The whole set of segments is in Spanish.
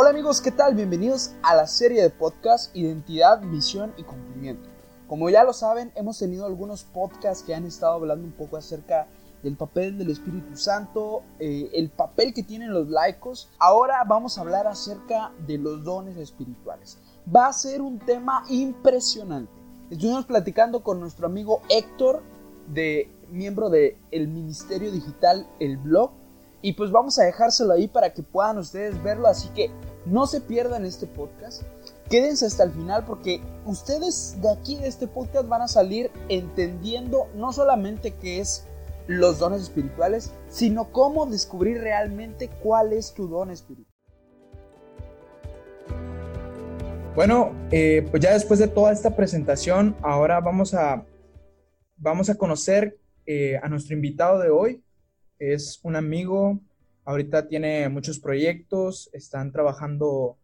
Hola amigos, ¿qué tal? Bienvenidos a la serie de podcast Identidad, Misión y Cumplimiento. Como ya lo saben, hemos tenido algunos podcasts que han estado hablando un poco acerca del papel del Espíritu Santo, eh, el papel que tienen los laicos. Ahora vamos a hablar acerca de los dones espirituales. Va a ser un tema impresionante. Estuvimos platicando con nuestro amigo Héctor, de, miembro del el Ministerio Digital El Blog, y pues vamos a dejárselo ahí para que puedan ustedes verlo. Así que no se pierdan este podcast. Quédense hasta el final porque ustedes de aquí de este podcast van a salir entendiendo no solamente qué es los dones espirituales, sino cómo descubrir realmente cuál es tu don espiritual. Bueno, eh, pues ya después de toda esta presentación, ahora vamos a, vamos a conocer eh, a nuestro invitado de hoy es un amigo, ahorita tiene muchos proyectos, están trabajando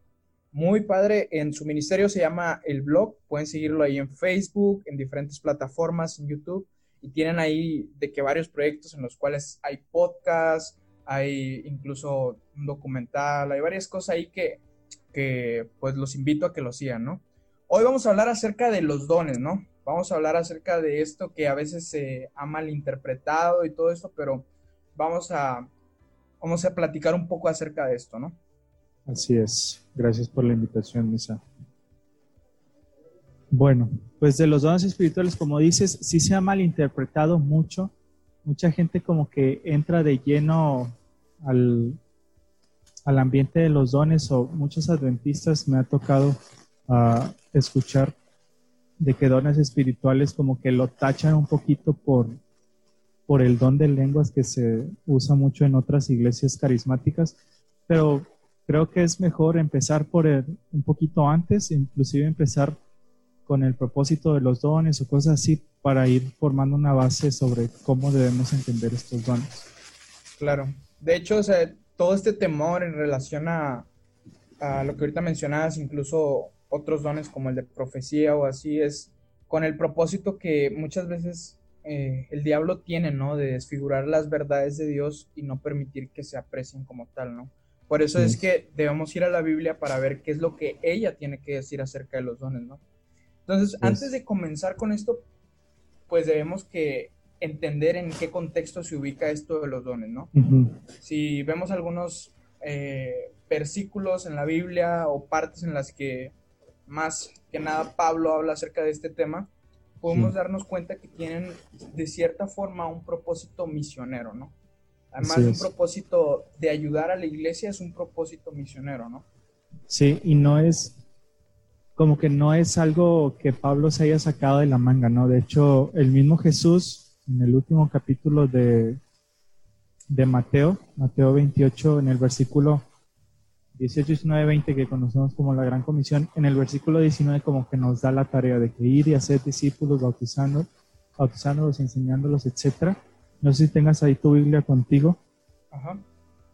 muy padre en su ministerio, se llama El Blog, pueden seguirlo ahí en Facebook, en diferentes plataformas, en YouTube, y tienen ahí de que varios proyectos en los cuales hay podcast, hay incluso un documental, hay varias cosas ahí que, que pues los invito a que lo sigan, ¿no? Hoy vamos a hablar acerca de los dones, ¿no? Vamos a hablar acerca de esto que a veces se ha malinterpretado y todo esto, pero vamos a, vamos a platicar un poco acerca de esto, ¿no? Así es. Gracias por la invitación, Misa. Bueno, pues de los dones espirituales, como dices, sí se ha malinterpretado mucho. Mucha gente como que entra de lleno al, al ambiente de los dones o muchos adventistas me ha tocado uh, escuchar de que dones espirituales como que lo tachan un poquito por por el don de lenguas que se usa mucho en otras iglesias carismáticas, pero creo que es mejor empezar por un poquito antes, inclusive empezar con el propósito de los dones o cosas así para ir formando una base sobre cómo debemos entender estos dones. Claro. De hecho, todo este temor en relación a, a lo que ahorita mencionabas, incluso otros dones como el de profecía o así, es con el propósito que muchas veces eh, el diablo tiene, ¿no? De desfigurar las verdades de Dios y no permitir que se aprecien como tal, ¿no? Por eso es que debemos ir a la Biblia para ver qué es lo que ella tiene que decir acerca de los dones, ¿no? Entonces, antes de comenzar con esto, pues debemos que entender en qué contexto se ubica esto de los dones, ¿no? Si vemos algunos eh, versículos en la Biblia o partes en las que más que nada Pablo habla acerca de este tema, podemos darnos cuenta que tienen de cierta forma un propósito misionero, ¿no? Además de un propósito de ayudar a la iglesia, es un propósito misionero, ¿no? Sí, y no es como que no es algo que Pablo se haya sacado de la manga, ¿no? De hecho, el mismo Jesús, en el último capítulo de, de Mateo, Mateo 28, en el versículo 18, 19, 20 que conocemos como la Gran Comisión, en el versículo 19 como que nos da la tarea de que ir y hacer discípulos bautizando, bautizándolos, enseñándolos, etcétera. No sé si tengas ahí tu Biblia contigo. Ajá.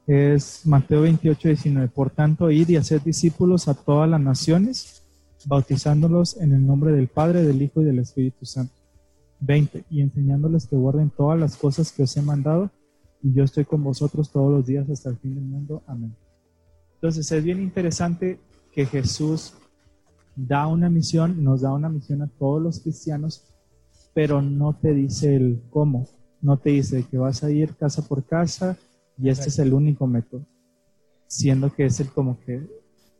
Es Mateo 28, 19. Por tanto, ir y hacer discípulos a todas las naciones, bautizándolos en el nombre del Padre, del Hijo y del Espíritu Santo. 20. Y enseñándoles que guarden todas las cosas que os he mandado, y yo estoy con vosotros todos los días hasta el fin del mundo. Amén. Entonces es bien interesante que Jesús da una misión, nos da una misión a todos los cristianos, pero no te dice el cómo, no te dice que vas a ir casa por casa y este es el único método, siendo que es el como que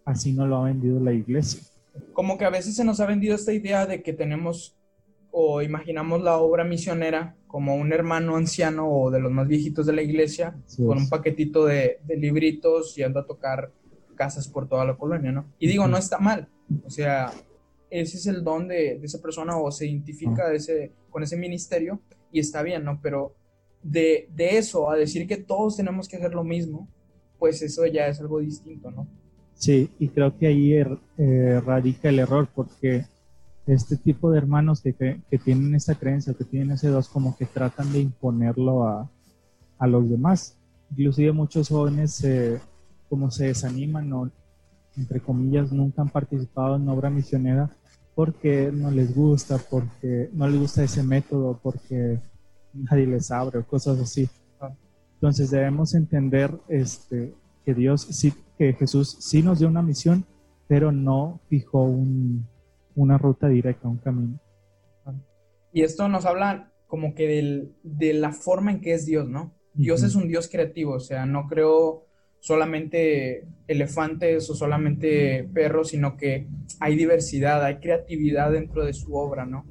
así no lo ha vendido la iglesia. Como que a veces se nos ha vendido esta idea de que tenemos o imaginamos la obra misionera como un hermano anciano o de los más viejitos de la iglesia, con un paquetito de, libritos y anda a tocar casas por toda la colonia, ¿no? Y digo, no está mal, o sea, ese es el don de, esa persona o se identifica de ese, con ese ministerio y está bien, ¿no? Pero de, eso a decir que todos tenemos que hacer lo mismo, pues eso ya es algo distinto, ¿no? Sí, y creo que ahí er, eh, radica el error, porque este tipo de hermanos que, que, tienen esa creencia, que tienen ese dos, como que tratan de imponerlo a, a los demás. Inclusive muchos jóvenes como se desaniman o, entre comillas, nunca han participado en obra misionera porque no les gusta, porque no les gusta ese método, porque nadie les abre o cosas así. Entonces debemos entender este, que Dios sí que Jesús sí nos dio una misión, pero no fijó un, una ruta directa, un camino. Y esto nos habla como que del, de la forma en que es Dios, ¿no? Dios es un Dios creativo, o sea, no creo solamente elefantes o solamente perros, sino que hay diversidad, hay creatividad dentro de su obra, ¿no?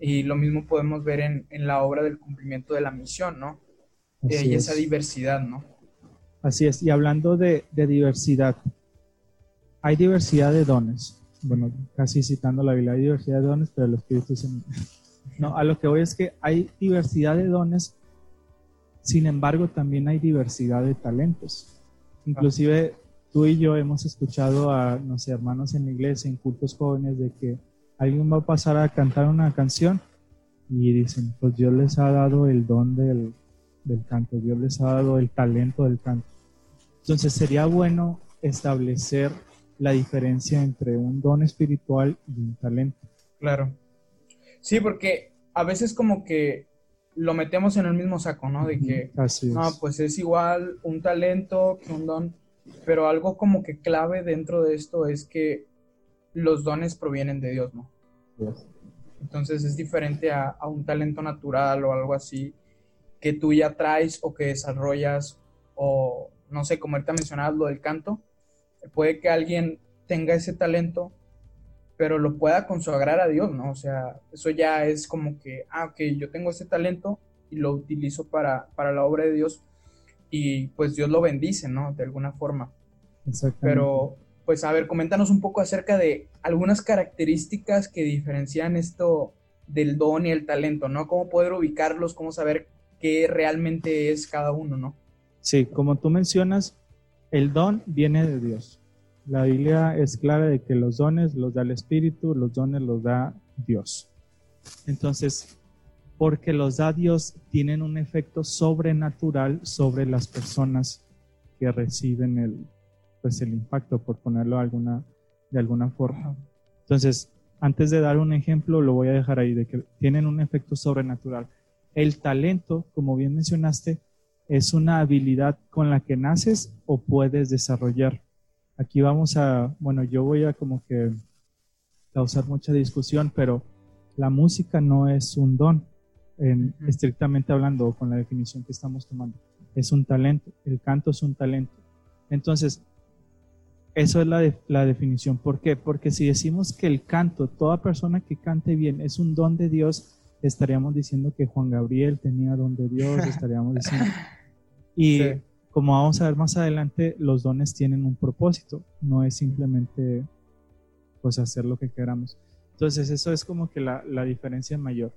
Y lo mismo podemos ver en, la obra del cumplimiento de la misión, ¿no? y esa diversidad, ¿no? Así es, y hablando de, diversidad, hay diversidad de dones. Bueno, casi citando la Biblia, hay diversidad de dones, pero los espíritus. No, a lo que voy es que hay diversidad de dones, sin embargo, también hay diversidad de talentos. Inclusive tú y yo hemos escuchado a, no sé, hermanos en la iglesia, en cultos jóvenes, de que alguien va a pasar a cantar una canción y dicen, pues Dios les ha dado el don del, del canto, Dios les ha dado el talento del canto. Entonces sería bueno establecer la diferencia entre un don espiritual y un talento. Claro. Sí, porque a veces como que lo metemos en el mismo saco, ¿no? De que, no, pues es igual un talento que un don, pero algo como que clave dentro de esto es que los dones provienen de Dios, ¿no? Entonces es diferente a, a, un talento natural o algo así que tú ya traes o que desarrollas o no sé, como ahorita mencionabas lo del canto, puede que alguien tenga ese talento, pero lo pueda consagrar a Dios, ¿no? O sea, eso ya es como que, ah, ok, yo tengo ese talento y lo utilizo para, para la obra de Dios y pues Dios lo bendice, ¿no? De alguna forma. Pero, pues a ver, coméntanos un poco acerca de algunas características que diferencian esto del don y el talento, ¿no? Cómo poder ubicarlos, cómo saber qué realmente es cada uno, ¿no? Sí, como tú mencionas, el don viene de Dios. La Biblia es clara de que los dones los da el Espíritu, los dones los da Dios. Entonces, porque los da Dios, tienen un efecto sobrenatural sobre las personas que reciben el, pues el impacto, por ponerlo alguna, de alguna forma. Entonces, antes de dar un ejemplo, lo voy a dejar ahí, de que tienen un efecto sobrenatural. El talento, como bien mencionaste, es una habilidad con la que naces o puedes desarrollar aquí vamos a, bueno, yo voy a como que causar mucha discusión, pero la música no es un don, en, estrictamente hablando, con la definición que estamos tomando. Es un talento, el canto es un talento. Entonces, eso es la, la definición. ¿Por qué? Porque si decimos que el canto, toda persona que cante bien, es un don de Dios, estaríamos diciendo que Juan Gabriel tenía don de Dios, estaríamos diciendo. Y como vamos a ver más adelante, los dones tienen un propósito, no es simplemente pues hacer lo que queramos. Entonces eso es como que la, la diferencia mayor.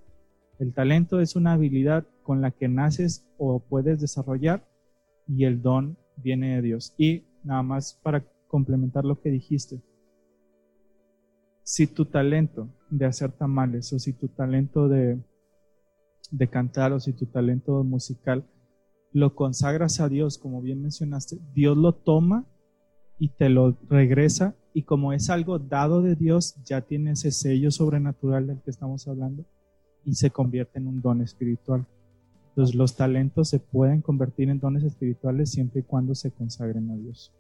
El talento es una habilidad con la que naces o puedes desarrollar y el don viene de Dios. Y nada más para complementar lo que dijiste, si tu talento de hacer tamales o si tu talento de, de cantar o si tu talento musical lo consagras a Dios, como bien mencionaste, Dios lo toma y te lo regresa y como es algo dado de Dios, ya tiene ese sello sobrenatural del que estamos hablando y se convierte en un don espiritual. Entonces los talentos se pueden convertir en dones espirituales siempre y cuando se consagren a Dios.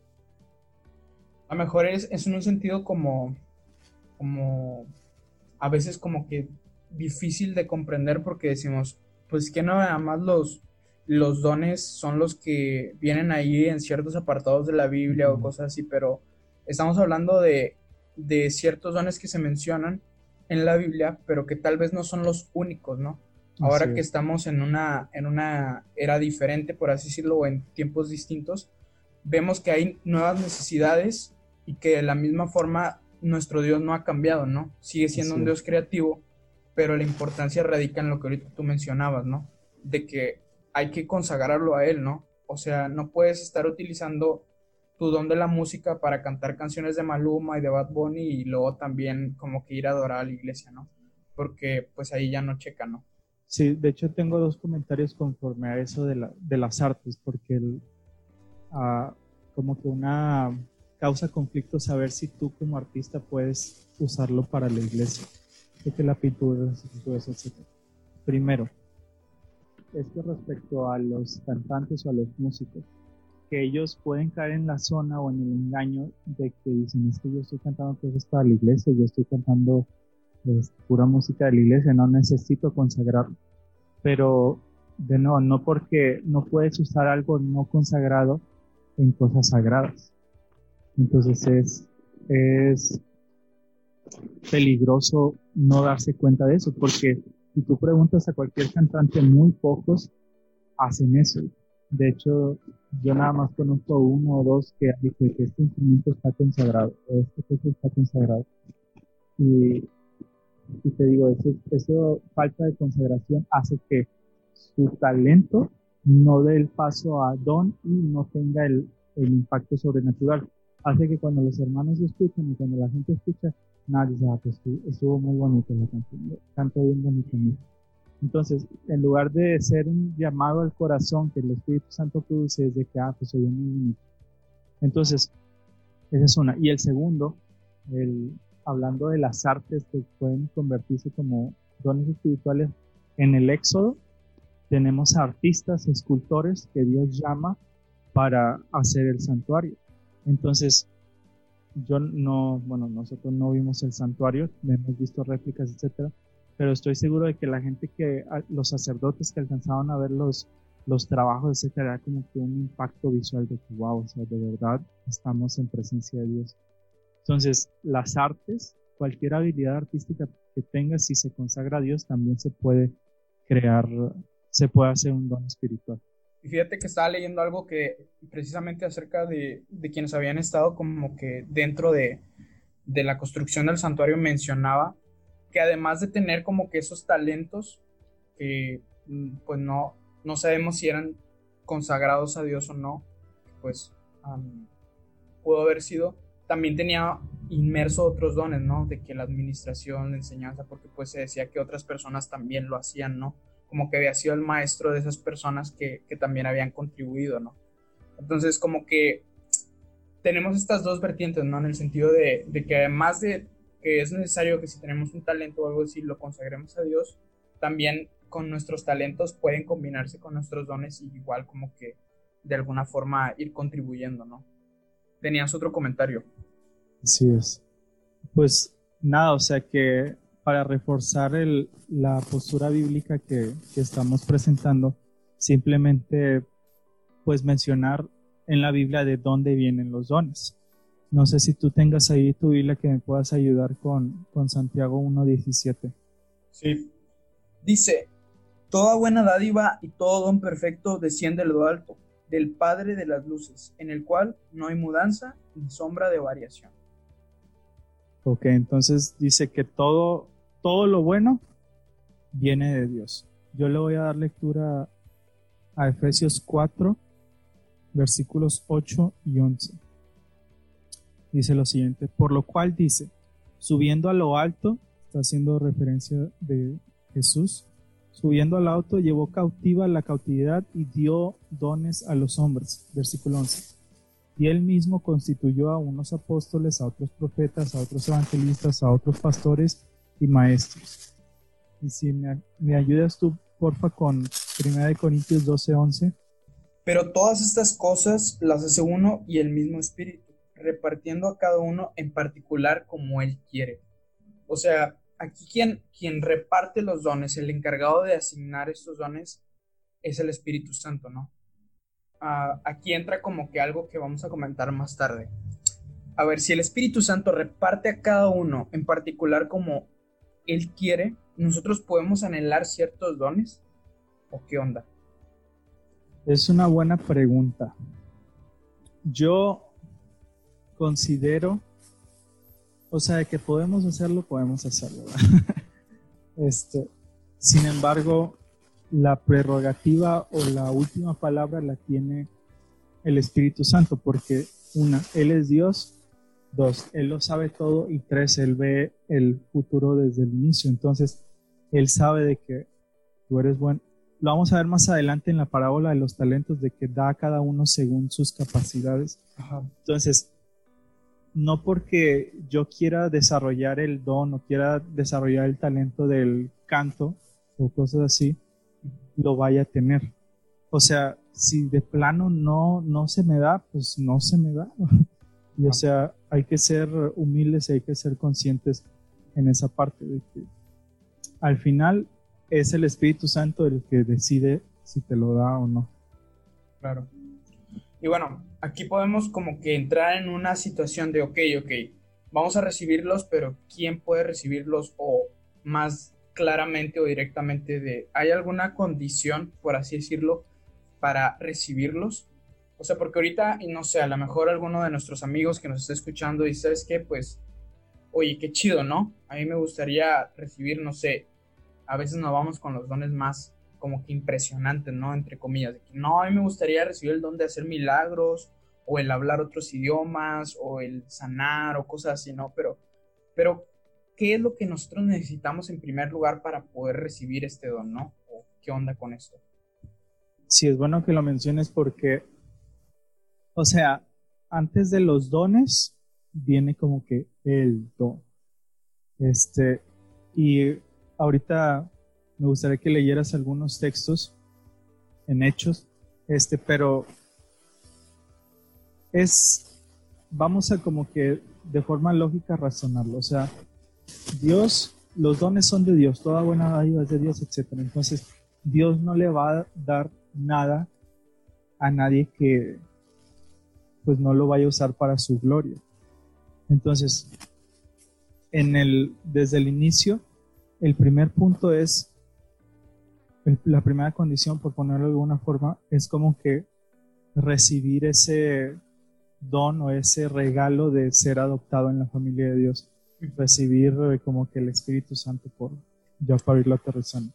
A lo mejor es, es en un sentido como, como, a veces como que difícil de comprender porque decimos, pues que nada más los, los dones son los que vienen ahí en ciertos apartados de la Biblia o cosas así, pero estamos hablando de, ciertos dones que se mencionan en la Biblia, pero que tal vez no son los únicos, ¿no? Ahora que estamos en una, en una era diferente, por así decirlo, o en tiempos distintos, vemos que hay nuevas necesidades y que de la misma forma nuestro Dios no ha cambiado, ¿no? Sigue siendo un Dios creativo, pero la importancia radica en lo que ahorita tú mencionabas, ¿no? De que hay que consagrarlo a Él, ¿no? O sea, no puedes estar utilizando tu don de la música para cantar canciones de Maluma y de Bad Bunny y luego también como que ir a adorar a la iglesia, ¿no? Porque pues ahí ya no checa, ¿no? Sí, de hecho tengo dos comentarios conforme a eso de, la, de las artes, porque el, ah, como que una causa conflicto saber si tú como artista puedes usarlo para la iglesia. que la pintura, etc. Primero, es que respecto a los cantantes o a los músicos, porque ellos pueden caer en la zona o en el engaño de que dicen, es que yo estoy cantando cosas para la iglesia, yo estoy cantando pues, pura música de la iglesia, no necesito consagrarlo. Pero de no, no porque no puedes usar algo no consagrado en cosas sagradas. Entonces es, es peligroso no darse cuenta de eso, porque si tú preguntas a cualquier cantante, muy pocos hacen eso. De hecho, yo nada más conozco uno o dos que dicen que este instrumento está consagrado, o este cosa está consagrado. Y, y te digo, eso, eso, falta de consagración hace que su talento no dé el paso a don y no tenga el, el impacto sobrenatural. Hace que cuando los hermanos escuchan y cuando la gente escucha, dice, ah, pues estuvo muy bonito la canción, canto bien bonito. Entonces, en lugar de ser un llamado al corazón que el Espíritu Santo produce, es de que, ah, pues soy muy bonito. Entonces, esa es una. Y el segundo, el, hablando de las artes que pueden convertirse como dones espirituales, en el Éxodo tenemos artistas, escultores que Dios llama para hacer el santuario. Entonces, yo no, bueno, nosotros no vimos el santuario, hemos visto réplicas, etcétera, pero estoy seguro de que la gente que, los sacerdotes que alcanzaban a ver los, los trabajos, etcétera, era como que un impacto visual de que, wow, o sea, de verdad estamos en presencia de Dios. Entonces, las artes, cualquier habilidad artística que tengas, si se consagra a Dios, también se puede crear, se puede hacer un don espiritual. Y fíjate que estaba leyendo algo que precisamente acerca de, de quienes habían estado como que dentro de, de la construcción del santuario mencionaba que además de tener como que esos talentos que mm, pues no, no sabemos si eran consagrados a Dios o no, pues pudo haber sido, también tenía inmerso otros dones, ¿no? De que la administración, la enseñanza, porque pues se decía que otras personas también lo hacían, ¿no? Como que había sido el maestro de esas personas que, que también habían contribuido, ¿no? Entonces como que tenemos estas dos vertientes, ¿no? En el sentido de, de que además de que es necesario que si tenemos un talento o algo así lo consagremos a Dios, también con nuestros talentos pueden combinarse con nuestros dones y igual como que de alguna forma ir contribuyendo, ¿no? Tenías otro comentario. Así es. Pues nada, o sea que para reforzar el, la postura bíblica que, que estamos presentando, simplemente pues mencionar en la Biblia de dónde vienen los dones. No sé si tú tengas ahí tu Biblia que me puedas ayudar con, con Santiago 1.17. Sí. Dice, Toda buena dádiva y todo don perfecto desciende de lo alto, del Padre de las luces, en el cual no hay mudanza ni sombra de variación. Ok, entonces dice que todo, todo lo bueno viene de Dios. Yo le voy a dar lectura a Efesios 4, versículos 8 y 11 dice lo siguiente, por lo cual dice, subiendo a lo alto, está haciendo referencia de Jesús, subiendo al alto llevó cautiva la cautividad y dio dones a los hombres. Versículo 11. Y él mismo constituyó a unos apóstoles, a otros profetas, a otros evangelistas, a otros pastores y maestros. Y si me, me ayudas tú, porfa, con 1 Corintios 12, 11. Pero todas estas cosas las hace uno y el mismo espíritu repartiendo a cada uno en particular como él quiere. O sea, aquí quien, quien reparte los dones, el encargado de asignar estos dones, es el Espíritu Santo, ¿no? Ah, aquí entra como que algo que vamos a comentar más tarde. A ver, si el Espíritu Santo reparte a cada uno en particular como Él quiere, ¿nosotros podemos anhelar ciertos dones? ¿O qué onda? Es una buena pregunta. Yo considero, o sea, que podemos hacerlo, podemos hacerlo. este, sin embargo, la prerrogativa o la última palabra la tiene el Espíritu Santo, porque una, Él es Dios, dos, Él lo sabe todo y tres, Él ve el futuro desde el inicio. Entonces, Él sabe de que tú eres bueno. Lo vamos a ver más adelante en la parábola de los talentos, de que da a cada uno según sus capacidades. Entonces, no porque yo quiera desarrollar el don o quiera desarrollar el talento del canto o cosas así, lo vaya a tener. O sea, si de plano no, no se me da, pues no se me da. Y o sea, hay que ser humildes y hay que ser conscientes en esa parte de que al final es el Espíritu Santo el que decide si te lo da o no. Claro. Y bueno, aquí podemos como que entrar en una situación de, ok, ok, vamos a recibirlos, pero ¿quién puede recibirlos? O más claramente o directamente de, ¿hay alguna condición, por así decirlo, para recibirlos? O sea, porque ahorita, y no sé, a lo mejor alguno de nuestros amigos que nos está escuchando dice, ¿sabes qué? Pues, oye, qué chido, ¿no? A mí me gustaría recibir, no sé, a veces nos vamos con los dones más como que impresionantes, ¿no? Entre comillas. no, a mí me gustaría recibir el don de hacer milagros, o el hablar otros idiomas, o el sanar, o cosas así, ¿no? Pero, pero, ¿qué es lo que nosotros necesitamos en primer lugar para poder recibir este don, ¿no? ¿O qué onda con esto? Sí, es bueno que lo menciones porque o sea, antes de los dones viene como que el don. Este, y ahorita me gustaría que leyeras algunos textos en hechos, este, pero es, vamos a como que de forma lógica razonarlo, o sea, Dios, los dones son de Dios, toda buena ayuda es de Dios, etc. Entonces, Dios no le va a dar nada a nadie que, pues no lo vaya a usar para su gloria. Entonces, en el, desde el inicio, el primer punto es, la primera condición, por ponerlo de alguna forma, es como que recibir ese don o ese regalo de ser adoptado en la familia de Dios. Recibir eh, como que el Espíritu Santo por ya para irlo aterrizando.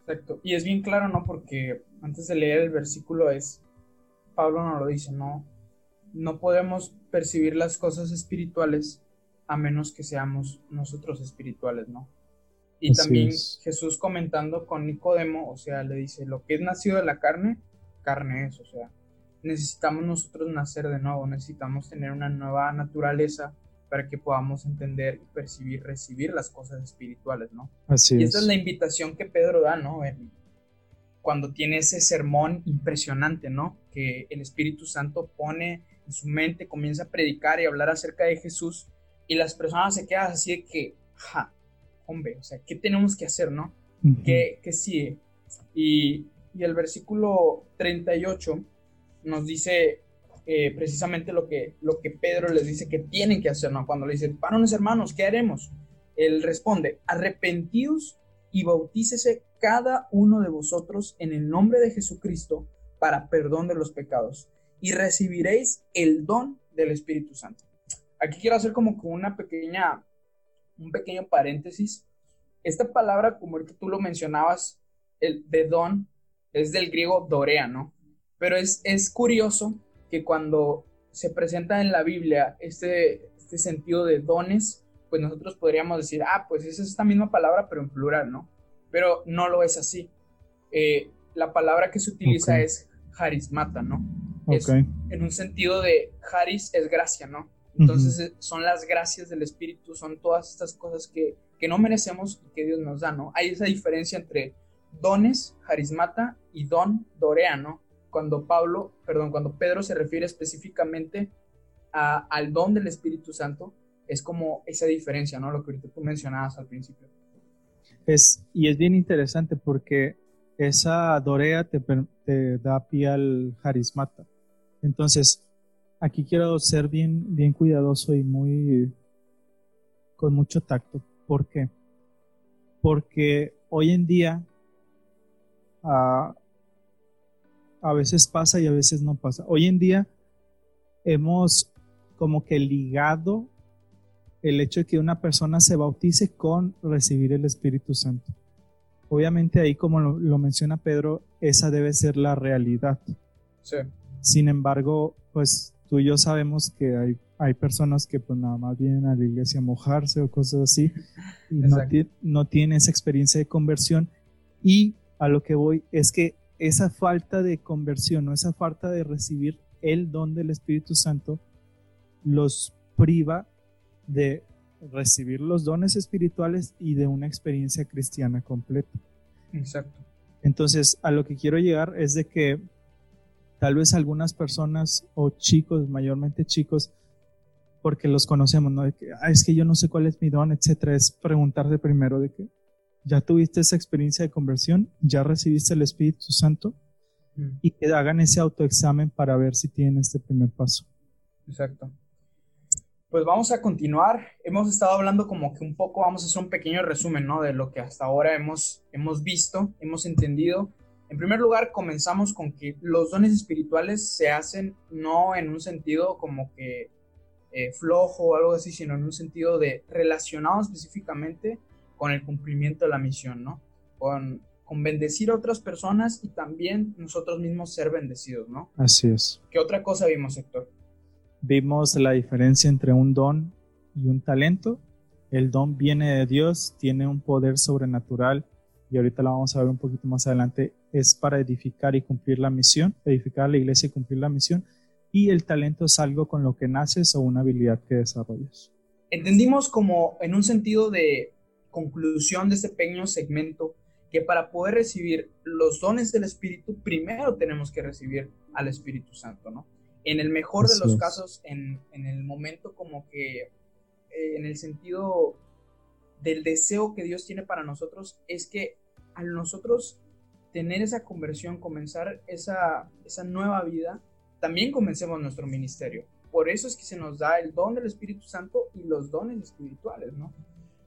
Exacto. Y es bien claro, ¿no? Porque antes de leer el versículo es, Pablo nos lo dice, ¿no? No podemos percibir las cosas espirituales a menos que seamos nosotros espirituales, ¿no? Y también Jesús comentando con Nicodemo, o sea, le dice, lo que es nacido de la carne, carne es, o sea, necesitamos nosotros nacer de nuevo, necesitamos tener una nueva naturaleza para que podamos entender, percibir, recibir las cosas espirituales, ¿no? Así y esta es. la invitación que Pedro da, ¿no? cuando tiene ese sermón impresionante, ¿no? Que el Espíritu Santo pone en su mente, comienza a predicar y hablar acerca de Jesús y las personas se quedan así de que, ja, hombre, o sea, ¿qué tenemos que hacer, no? ¿Qué, sigue? Y, el versículo 38 nos dice eh, precisamente lo que, lo que Pedro les dice que tienen que hacer, ¿no? Cuando le dicen, varones hermanos, ¿qué haremos? Él responde, arrepentidos y bautícese cada uno de vosotros en el nombre de Jesucristo para perdón de los pecados y recibiréis el don del Espíritu Santo. Aquí quiero hacer como una pequeña, un pequeño paréntesis. Esta palabra, como ahorita tú lo mencionabas, el de don, es del griego dorea, ¿no? Pero es, es curioso que cuando se presenta en la Biblia este, este sentido de dones, pues nosotros podríamos decir, ah, pues es esta misma palabra, pero en plural, ¿no? Pero no lo es así. Eh, la palabra que se utiliza es harismata, ¿no? En un sentido de Haris es gracia, ¿no? Entonces eh, son las gracias del Espíritu, son todas estas cosas que, que, no merecemos y que Dios nos da, ¿no? Hay esa diferencia entre dones, harismata y don, dorea, ¿no? Cuando Pablo, perdón, cuando Pedro se refiere específicamente a, al don del Espíritu Santo, es como esa diferencia, ¿no? Lo que ahorita tú mencionabas al principio. Es, y es bien interesante porque esa dorea te, te da pie al harismata. Entonces, aquí quiero ser bien, bien cuidadoso y muy con mucho tacto. ¿Por qué? Porque hoy en día a, a veces pasa y a veces no pasa. Hoy en día hemos como que ligado el hecho de que una persona se bautice con recibir el Espíritu Santo. Obviamente ahí, como lo, menciona Pedro, esa debe ser la realidad. Sí. Sin embargo, pues tú y yo sabemos que hay, hay personas que pues nada más vienen a la iglesia a mojarse o cosas así y no, no tienen esa experiencia de conversión. Y a lo que voy es que esa falta de conversión o esa falta de recibir el don del Espíritu Santo los priva de recibir los dones espirituales y de una experiencia cristiana completa. Exacto. Entonces, a lo que quiero llegar es de que tal vez algunas personas o chicos, mayormente chicos, porque los conocemos, ¿no? De que, ah, es que yo no sé cuál es mi don, etcétera, es preguntarse primero de que ya tuviste esa experiencia de conversión, ya recibiste el Espíritu Santo Mm. y que hagan ese autoexamen para ver si tienen este primer paso. Exacto. Pues vamos a continuar. Hemos estado hablando como que un poco, vamos a hacer un pequeño resumen, ¿no? De lo que hasta ahora hemos, hemos visto, hemos entendido. En primer lugar, comenzamos con que los dones espirituales se hacen no en un sentido como que eh, flojo o algo así, sino en un sentido de relacionado específicamente con el cumplimiento de la misión, ¿no? Con, con bendecir a otras personas y también nosotros mismos ser bendecidos, ¿no? Así es. ¿Qué otra cosa vimos, Héctor? Vimos la diferencia entre un don y un talento. El don viene de Dios, tiene un poder sobrenatural y ahorita lo vamos a ver un poquito más adelante. Es para edificar y cumplir la misión, edificar a la iglesia y cumplir la misión. Y el talento es algo con lo que naces o una habilidad que desarrollas. Entendimos como en un sentido de conclusión de este pequeño segmento que para poder recibir los dones del Espíritu, primero tenemos que recibir al Espíritu Santo, ¿no? En el mejor de los es. casos, en, en el momento como que, eh, en el sentido del deseo que Dios tiene para nosotros, es que al nosotros tener esa conversión, comenzar esa, esa nueva vida, también comencemos nuestro ministerio. Por eso es que se nos da el don del Espíritu Santo y los dones espirituales, ¿no?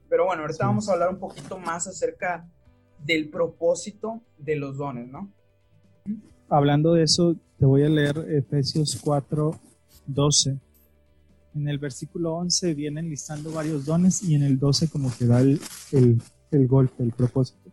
Pero bueno, ahorita Sí. vamos a hablar un poquito más acerca del propósito de los dones, ¿no? Hablando de eso, te voy a leer Efesios 4, 12. En el versículo 11 vienen listando varios dones y en el 12 como que da el, el, golpe, el propósito.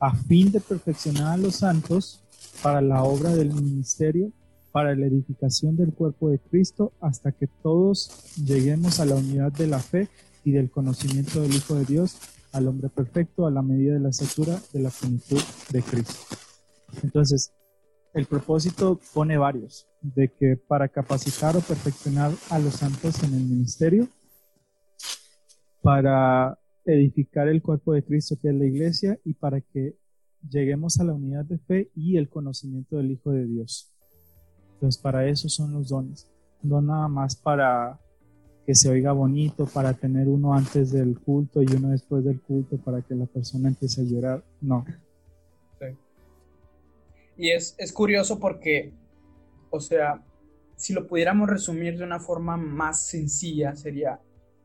A fin de perfeccionar a los santos para la obra del ministerio, para la edificación del cuerpo de Cristo, hasta que todos lleguemos a la unidad de la fe y del conocimiento del Hijo de Dios, al hombre perfecto, a la medida de la estatura de la plenitud de Cristo. Entonces, el propósito pone varios, de que para capacitar o perfeccionar a los santos en el ministerio, para edificar el cuerpo de Cristo que es la iglesia y para que lleguemos a la unidad de fe y el conocimiento del Hijo de Dios. Entonces, para eso son los dones, no nada más para que se oiga bonito, para tener uno antes del culto y uno después del culto, para que la persona empiece a llorar, no. Y es, es curioso porque, o sea, si lo pudiéramos resumir de una forma más sencilla, sería,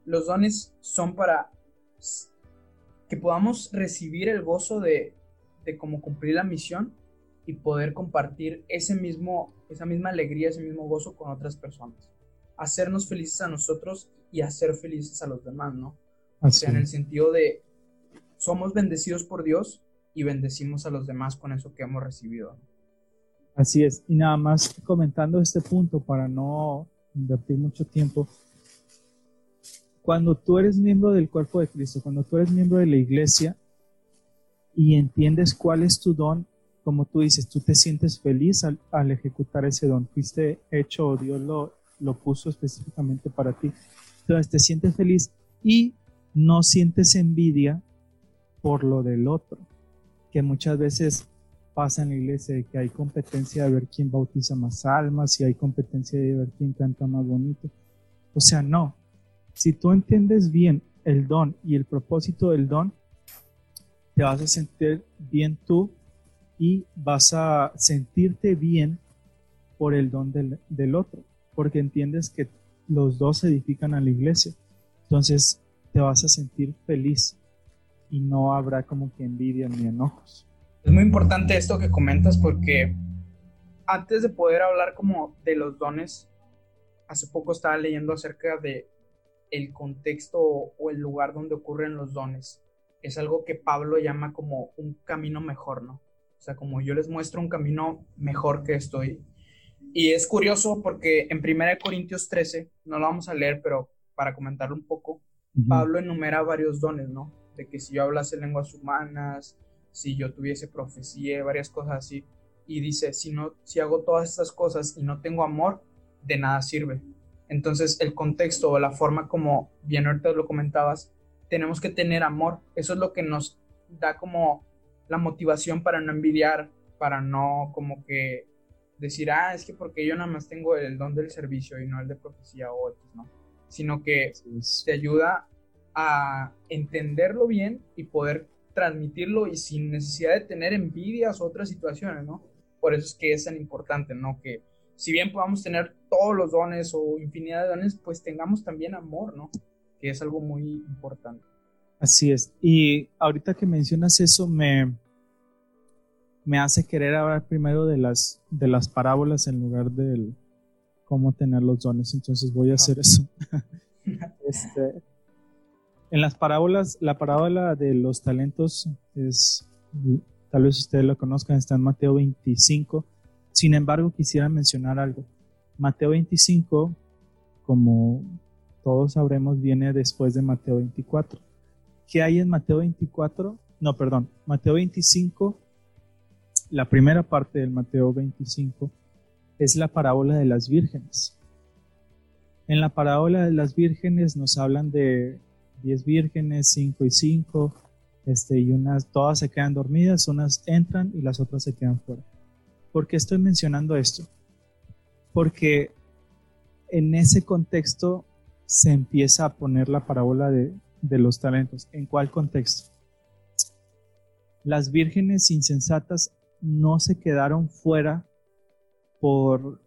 los dones son para que podamos recibir el gozo de, de cómo cumplir la misión y poder compartir ese mismo, esa misma alegría, ese mismo gozo con otras personas. Hacernos felices a nosotros y hacer felices a los demás, ¿no? O sea, en el sentido de somos bendecidos por Dios y bendecimos a los demás con eso que hemos recibido. Así es. Y nada más comentando este punto para no invertir mucho tiempo. Cuando tú eres miembro del cuerpo de Cristo, cuando tú eres miembro de la iglesia y entiendes cuál es tu don, como tú dices, tú te sientes feliz al, al ejecutar ese don. Fuiste hecho o Dios lo, lo puso específicamente para ti. Entonces te sientes feliz y no sientes envidia por lo del otro, que muchas veces pasa en la iglesia de que hay competencia de ver quién bautiza más almas y hay competencia de ver quién canta más bonito. O sea, no. Si tú entiendes bien el don y el propósito del don, te vas a sentir bien tú y vas a sentirte bien por el don del, del otro, porque entiendes que los dos edifican a la iglesia. Entonces te vas a sentir feliz y no habrá como que envidia ni enojos. Es muy importante esto que comentas porque antes de poder hablar como de los dones, hace poco estaba leyendo acerca de el contexto o el lugar donde ocurren los dones. Es algo que Pablo llama como un camino mejor, ¿no? O sea, como yo les muestro un camino mejor que estoy. Y es curioso porque en 1 Corintios 13, no lo vamos a leer, pero para comentarlo un poco, Ujú. Pablo enumera varios dones, ¿no? De que si yo hablase lenguas humanas, si yo tuviese profecía, varias cosas así. Y dice, si no, si hago todas estas cosas y no tengo amor, de nada sirve. Entonces, el contexto o la forma como bien ahorita lo comentabas, tenemos que tener amor. Eso es lo que nos da como la motivación para no envidiar, para no como que decir, ah, es que porque yo nada más tengo el don del servicio y no el de profecía o X, ¿no? Sino que te ayuda a entenderlo bien y poder transmitirlo y sin necesidad de tener envidias o otras situaciones, ¿no? Por eso es que es tan importante, ¿no? Que si bien podamos tener todos los dones o infinidad de dones, pues tengamos también amor, ¿no? Que es algo muy importante. Así es. Y ahorita que mencionas eso, me, me hace querer hablar primero de las, de las parábolas en lugar del cómo tener los dones. Entonces voy a hacer eso. este, en las parábolas, la parábola de los talentos es, tal vez ustedes lo conozcan, está en Mateo 25. Sin embargo, quisiera mencionar algo. Mateo 25, como todos sabremos, viene después de Mateo 24. ¿Qué hay en Mateo 24? No, perdón, Mateo 25 la primera parte del Mateo 25 es la parábola de las vírgenes. En la parábola de las vírgenes nos hablan de 10 vírgenes, 5 y 5, este, y unas, todas se quedan dormidas, unas entran y las otras se quedan fuera. ¿Por qué estoy mencionando esto? Porque en ese contexto se empieza a poner la parábola de, de los talentos. ¿En cuál contexto? Las vírgenes insensatas no se quedaron fuera por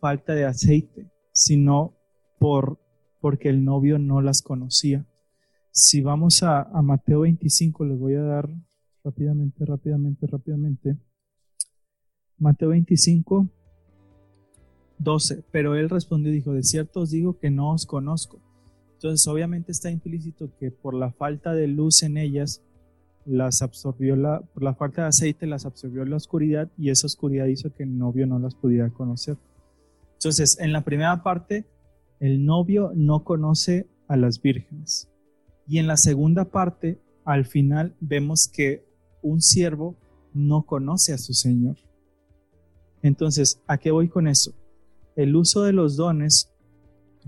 falta de aceite, sino por porque el novio no las conocía. Si vamos a, Mateo 25, les voy a dar rápidamente, rápidamente, rápidamente. Mateo 25, 12. Pero él respondió y dijo, de cierto os digo que no os conozco. Entonces obviamente está implícito que por la falta de luz en ellas, las absorbió la, por la falta de aceite, las absorbió la oscuridad y esa oscuridad hizo que el novio no las pudiera conocer. Entonces, en la primera parte, el novio no conoce a las vírgenes. Y en la segunda parte, al final, vemos que un siervo no conoce a su Señor. Entonces, ¿a qué voy con eso? El uso de los dones,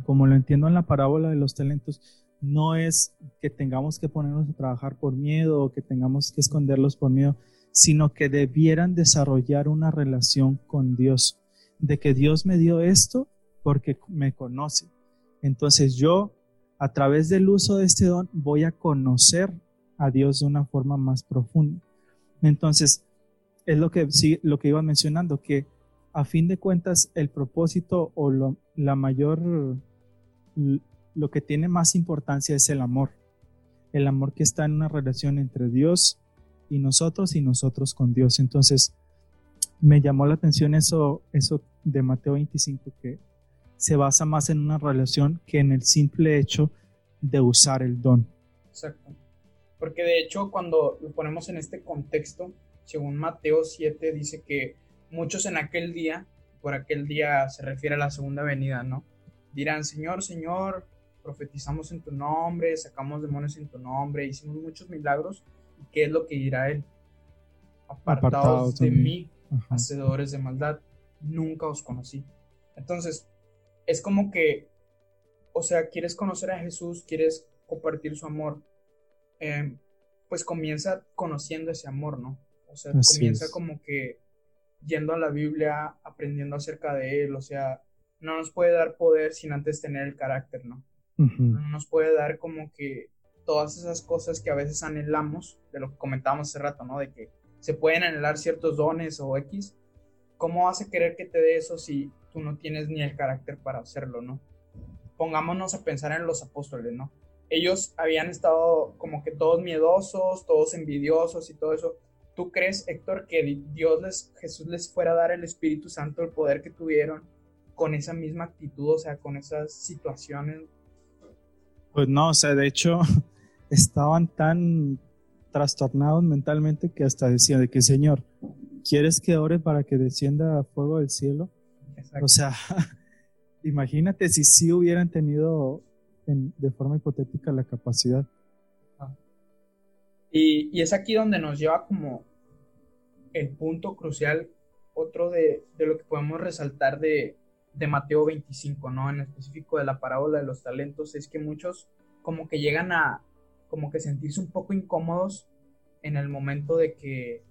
como lo entiendo en la parábola de los talentos, no es que tengamos que ponernos a trabajar por miedo o que tengamos que esconderlos por miedo, sino que debieran desarrollar una relación con Dios, de que Dios me dio esto porque me conoce. Entonces yo, a través del uso de este don, voy a conocer a Dios de una forma más profunda. Entonces, es lo que, lo que iba mencionando, que a fin de cuentas el propósito o la mayor lo que tiene más importancia es el amor. El amor que está en una relación entre Dios y nosotros y nosotros con Dios. Entonces, me llamó la atención eso, eso de Mateo 25, que se basa más en una relación que en el simple hecho de usar el don. Exacto. Porque de hecho, cuando lo ponemos en este contexto, según Mateo 7, dice que muchos en aquel día, por aquel día se refiere a la segunda venida, ¿no? Dirán, Señor, Señor, profetizamos en tu nombre, sacamos demonios en tu nombre, hicimos muchos milagros. ¿Y qué es lo que dirá él? Apartados, de mí, hacedores de maldad, nunca os conocí. Entonces, es como que, o sea, quieres conocer a Jesús, quieres compartir su amor, em, pues comienza conociendo ese amor, ¿no? O sea, comienza como que yendo a la Biblia, aprendiendo acerca de él, o sea, no nos puede dar poder sin antes tener el carácter, ¿no? nos puede dar como que todas esas cosas que a veces anhelamos, de lo que comentábamos hace rato, ¿no? De que se pueden anhelar ciertos dones o X. ¿Cómo a querer que te dé eso si tú no tienes ni el carácter para hacerlo, ¿no? Pongámonos a pensar en los apóstoles, ¿no? Ellos habían estado como que todos miedosos, todos envidiosos y todo eso. ¿Tú crees, Héctor, que Dios les, Jesús les fuera a dar el Espíritu Santo, el poder que tuvieron con esa misma actitud, o sea, con esas situaciones pues no, o sea, de hecho, estaban tan trastornados mentalmente que hasta decían de que, Señor, ¿quieres que ore para que descienda fuego del cielo? O sea, imagínate si sí hubieran tenido de forma hipotética la capacidad. Y, y, es aquí donde nos lleva como el punto crucial, otro de, de lo que podemos resaltar de, de Mateo 25, ¿no? En específico de la parábola de los talentos, es que muchos como que llegan a como que sentirse un poco incómodos en el momento de que,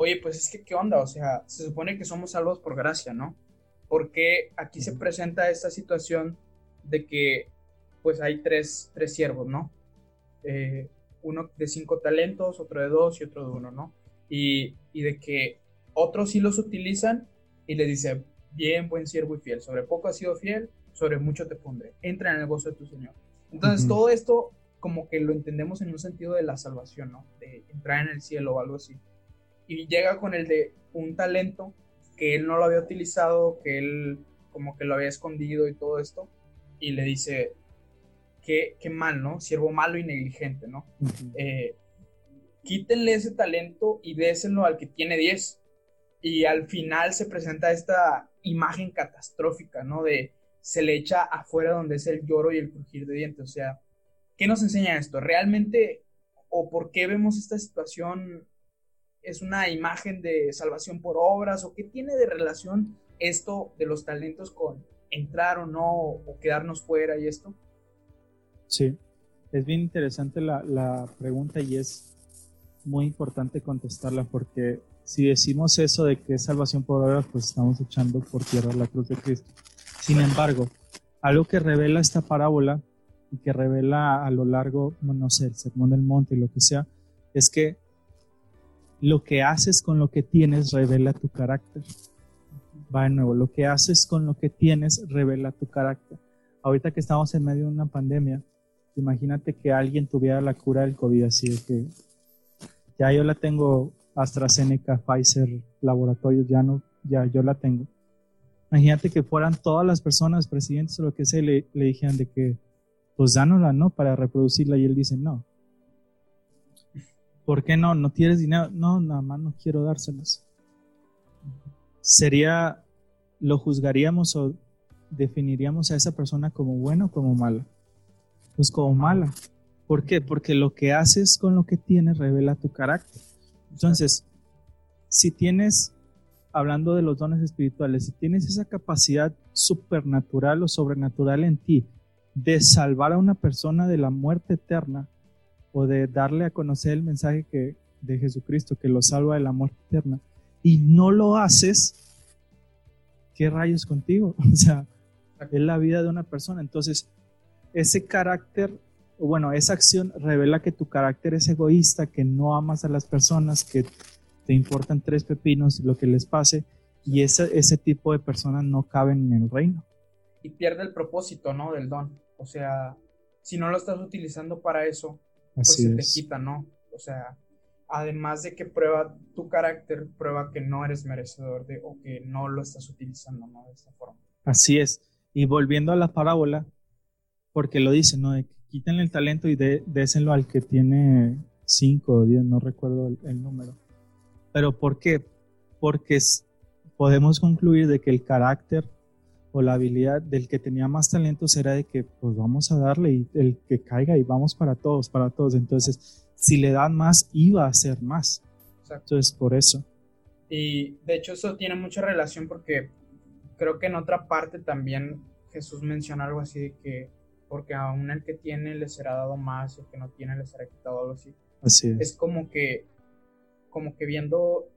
oye, pues es que, ¿qué onda? O sea, se supone que somos salvos por gracia, ¿no? Porque aquí se presenta esta situación de que, pues hay tres, tres siervos, ¿no? Eh, uno de cinco talentos, otro de dos y otro de uno, ¿no? Y, y de que otros sí los utilizan y le dice, bien, buen siervo y fiel, sobre poco has sido fiel, sobre mucho te pondré, entra en el gozo de tu Señor. Entonces, todo esto como que lo entendemos en un sentido de la salvación, ¿no? De entrar en el cielo o algo así. Y llega con el de un talento que él no lo había utilizado, que él como que lo había escondido y todo esto, y le dice, qué, qué mal, ¿no? Siervo malo y negligente, ¿no? Eh, quítenle ese talento y déselo al que tiene 10. Y al final se presenta esta imagen catastrófica, ¿no? De se le echa afuera donde es el lloro y el crujir de dientes. O sea, ¿qué nos enseña esto? ¿Realmente o por qué vemos esta situación? ¿Es una imagen de salvación por obras? ¿O qué tiene de relación esto de los talentos con entrar o no o quedarnos fuera y esto? Sí, es bien interesante la, la pregunta y es muy importante contestarla porque si decimos eso de que es salvación por obras, pues estamos echando por tierra la cruz de Cristo. Sin embargo, algo que revela esta parábola y que revela a lo largo, no sé, el sermón del monte y lo que sea, es que lo que haces con lo que tienes revela tu carácter. Va de nuevo, lo que haces con lo que tienes revela tu carácter. Ahorita que estamos en medio de una pandemia, imagínate que alguien tuviera la cura del COVID así de que ya yo la tengo AstraZeneca, Pfizer, laboratorios, ya no, ya yo la tengo. Imagínate que fueran todas las personas, presidentes o lo que sea, le, le dijeran de que, pues dánosla, ¿no? Para reproducirla. Y él dice, no. ¿Por qué no? ¿No tienes dinero? No, nada más no quiero dárselas. Sería, lo juzgaríamos o definiríamos a esa persona como bueno o como mala. Pues como mala. ¿Por qué? Porque lo que haces con lo que tienes revela tu carácter. Entonces, si tienes, hablando de los dones espirituales, si tienes esa capacidad supernatural o sobrenatural en ti de salvar a una persona de la muerte eterna o de darle a conocer el mensaje que, de Jesucristo que lo salva de la muerte eterna y no lo haces, ¿qué rayos contigo? O sea, es la vida de una persona. Entonces, ese carácter bueno, esa acción revela que tu carácter es egoísta, que no amas a las personas, que te importan tres pepinos lo que les pase, y ese, ese tipo de personas no caben en el reino. Y pierde el propósito, ¿no? Del don. O sea, si no lo estás utilizando para eso, pues se te quita, ¿no? O sea, además de que prueba tu carácter, prueba que no eres merecedor de o que no lo estás utilizando, ¿no? De esta forma. Así es. Y volviendo a la parábola, porque lo dice, ¿no? De que quítenle el talento y désenlo al que tiene 5 o 10, no recuerdo el, número. Pero ¿por qué? Porque podemos concluir de que el carácter o la habilidad del que tenía más talentos era de que pues vamos a darle y el que caiga y vamos para todos, para todos. Entonces, si le dan más, iba a ser más. Entonces, por eso. Y de hecho eso tiene mucha relación porque creo que en otra parte también Jesús menciona algo así de que porque aún el que tiene le será dado más, el que no tiene le será quitado algo así. Así es. Es como que, como que viendo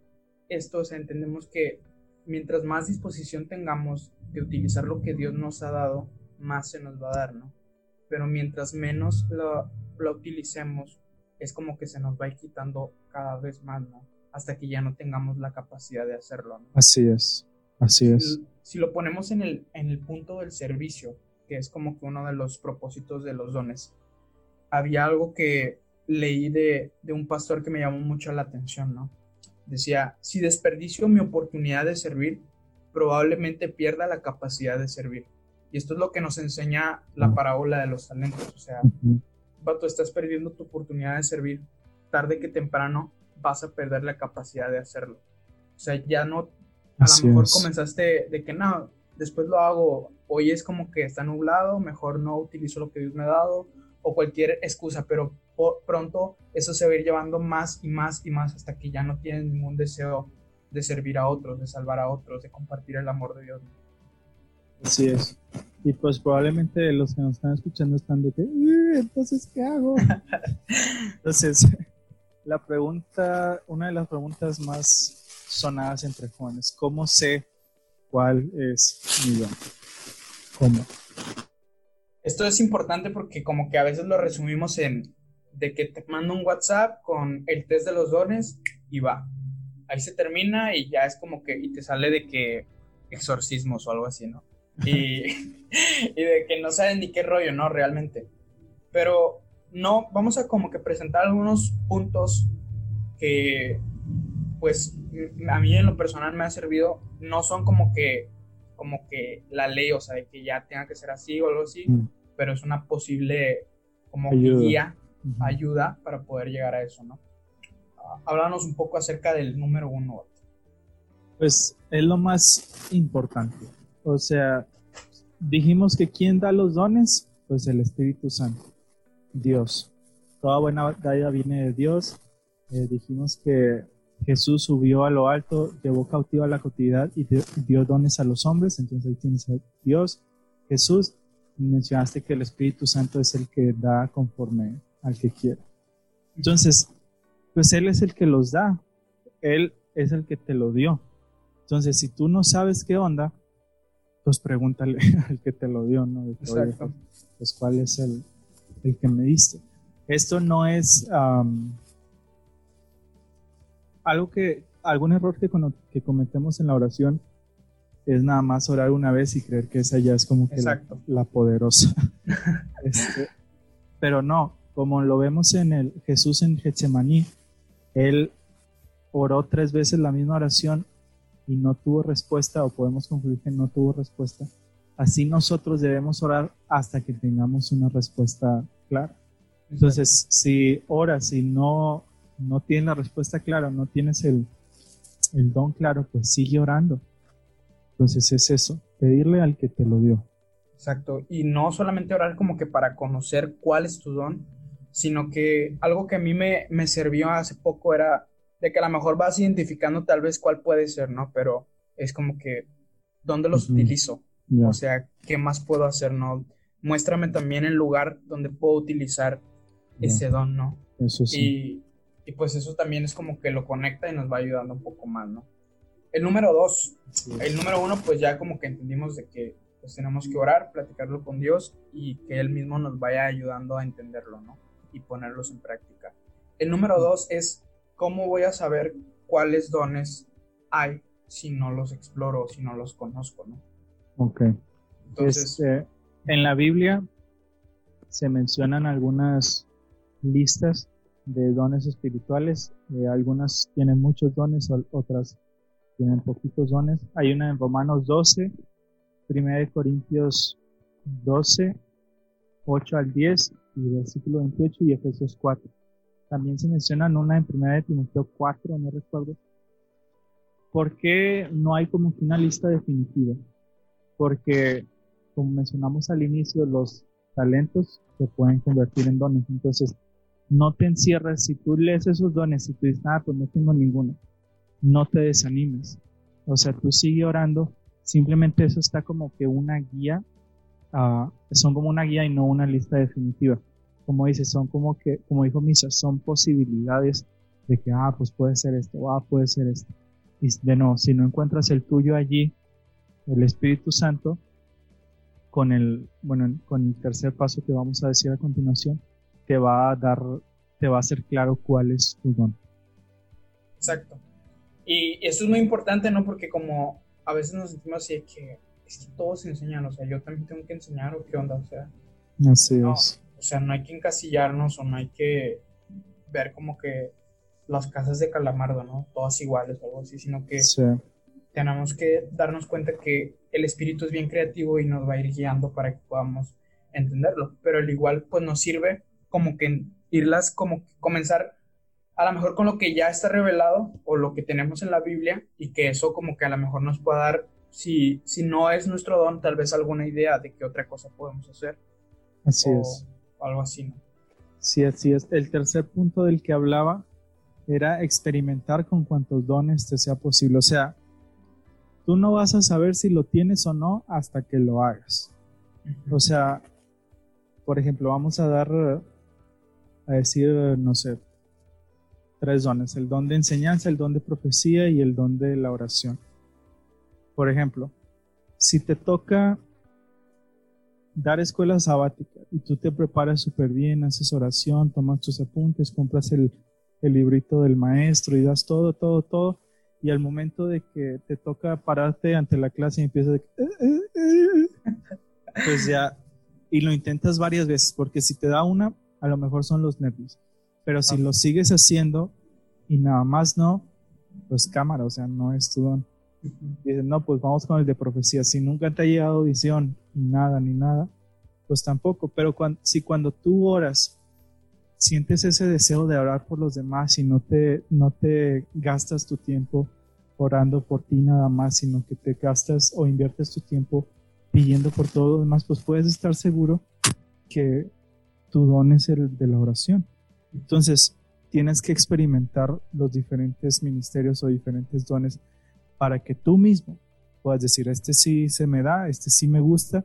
esto, o sea, entendemos que mientras más disposición tengamos de utilizar lo que Dios nos ha dado, más se nos va a dar, ¿no? Pero mientras menos lo, lo utilicemos, es como que se nos va a ir quitando cada vez más, ¿no? Hasta que ya no tengamos la capacidad de hacerlo, ¿no? Así es, así es. Si, lo ponemos en el, en el punto del servicio, que es como que uno de los propósitos de los dones. Había algo que leí de, un pastor que me llamó mucho la atención, ¿no? Decía, si desperdicio mi oportunidad de servir, probablemente pierda la capacidad de servir. Y esto es lo que nos enseña la parábola de los talentos. O sea, tú estás perdiendo tu oportunidad de servir. Tarde que temprano vas a perder la capacidad de hacerlo. O sea, ya no, a lo mejor comenzaste de que no, después lo hago, hoy es como que está nublado, mejor no utilizo lo que Dios me ha dado o cualquier excusa, pero pronto eso se va a ir llevando más y más y más hasta que ya no tienen ningún deseo de servir a otros, de salvar a otros, de compartir el amor de Dios. Así es. Y pues probablemente los que nos están escuchando están de que, entonces, ¿qué hago? entonces, la pregunta, una de las preguntas más sonadas entre jóvenes. ¿Cómo sé cuál es mi don? ¿Cómo? Esto es importante porque como que a veces lo resumimos en de que te mando un WhatsApp con el test de los dones y va. Ahí se termina y ya es como que, y te sale de que exorcismos o algo así, ¿no? Y, y de que no saben ni qué rollo, ¿no? Realmente. Pero no, vamos a como que presentar algunos puntos que, pues, a mí en lo personal me ha servido, no son como que, como que la ley, o sea, de que ya tenga que ser así o algo así, mm. pero es una posible como guía ayuda para poder llegar a eso, ¿no? Ah, háblanos un poco acerca del número uno. Pues es lo más importante. O sea, dijimos que quién da los dones, pues el Espíritu Santo, Dios. Toda buena dádiva viene de Dios. Eh, dijimos que Jesús subió a lo alto, llevó cautivo a la cautividad y dio dones a los hombres. Entonces ahí tienes a Dios, Jesús. Mencionaste que el Espíritu Santo es el que da conforme al que quiera. Entonces, pues Él es el que los da, Él es el que te lo dio. Entonces, si tú no sabes qué onda, pues pregúntale al que te lo dio, ¿no? Exacto. Pues cuál es el, el, que me diste. Esto no es algo que, algún error que, que cometemos en la oración es nada más orar una vez y creer que esa ya es como que la, poderosa. Este, pero no, como lo vemos en el Jesús en Getsemaní, él oró tres veces la misma oración y no tuvo respuesta, o podemos concluir que no tuvo respuesta. Así nosotros debemos orar hasta que tengamos una respuesta clara. Entonces, si oras y no, no tienes la respuesta clara, no tienes el, el don claro, pues sigue orando. Entonces es eso, pedirle al que te lo dio. Exacto, y no solamente orar como que para conocer cuál es tu don, sino que algo que a mí me, me sirvió hace poco era de que a lo mejor vas identificando tal vez cuál puede ser, ¿no? Pero es como que, ¿dónde los utilizo? O sea, ¿qué más puedo hacer, no? Muéstrame también el lugar donde puedo utilizar ese don, ¿no? Eso sí. Y, y, pues eso también es como que lo conecta y nos va ayudando un poco más, ¿no? El número dos, el número uno, pues ya como que entendimos de que pues tenemos que orar, platicarlo con Dios y que Él mismo nos vaya ayudando a entenderlo, ¿no? Y ponerlos en práctica. El número dos es cómo voy a saber cuáles dones hay si no los exploro, si no los conozco, ¿no? Ok. Entonces, este, en la Biblia se mencionan algunas listas de dones espirituales. Eh, algunas tienen muchos dones, otras tienen poquitos dones. Hay una en Romanos 12, 1 Corintios 12, 8 al 10 y versículo 28 y Efesios 4. También se mencionan una en 1 de Timoteo 4, no recuerdo. ¿Por qué no hay como que una lista definitiva? Porque, como mencionamos al inicio, los talentos se pueden convertir en dones. Entonces, no te encierres. Si tú lees esos dones y tú dices, ah, pues no tengo ninguno, no te desanimes. O sea, tú sigue orando. Simplemente eso está como que una guía Ah, son como una guía y no una lista definitiva. Como dice, son como que, como dijo Misa, son posibilidades de que, ah, pues puede ser esto, ah, puede ser esto. Y de no, si no encuentras el tuyo allí, el Espíritu Santo, con el, bueno, con el tercer paso que vamos a decir a continuación, te va a dar, te va a hacer claro cuál es tu don. Exacto. Y eso es muy importante, ¿no? Porque como a veces nos sentimos así que es que todos enseñan, o sea, yo también tengo que enseñar o qué onda, o sea. Así no, es. O sea, no hay que encasillarnos o no hay que ver como que las casas de Calamardo, ¿no? Todas iguales o algo así, sino que tenemos que darnos cuenta que el espíritu es bien creativo y nos va a ir guiando para que podamos entenderlo. Pero al igual, pues nos sirve como que irlas, como comenzar a lo mejor con lo que ya está revelado o lo que tenemos en la Biblia y que eso como que a lo mejor nos pueda dar si, si no es nuestro don, tal vez alguna idea de qué otra cosa podemos hacer. Así es. algo así, ¿no? Sí, así es. El tercer punto del que hablaba era experimentar con cuantos dones te sea posible. O sea, tú no vas a saber si lo tienes o no hasta que lo hagas. O sea, por ejemplo, vamos a dar, a decir, no sé, tres dones, el don de enseñanza, el don de profecía y el don de la oración. Por ejemplo, si te toca dar escuela sabática y tú te preparas súper bien, haces oración, tomas tus apuntes, compras el, el librito del maestro y das todo, todo, todo, y al momento de que te toca pararte ante la clase y empiezas de... pues ya, y lo intentas varias veces, porque si te da una, a lo mejor son los nervios, pero si lo sigues haciendo y nada más no, pues cámara, o sea, no es tu don. Y dices, no, pues vamos con el de profecía. Si nunca te ha llegado visión, ni nada, ni nada, pues tampoco. Pero si cuando tú oras, sientes ese deseo de orar por los demás y no te, no te gastas tu tiempo orando por ti nada más, sino que te gastas o inviertes tu tiempo pidiendo por todo lo demás, pues puedes estar seguro que tu don es el de la oración. Entonces, tienes que experimentar los diferentes ministerios o diferentes dones para que tú mismo puedas decir, este sí se me da, este sí me gusta,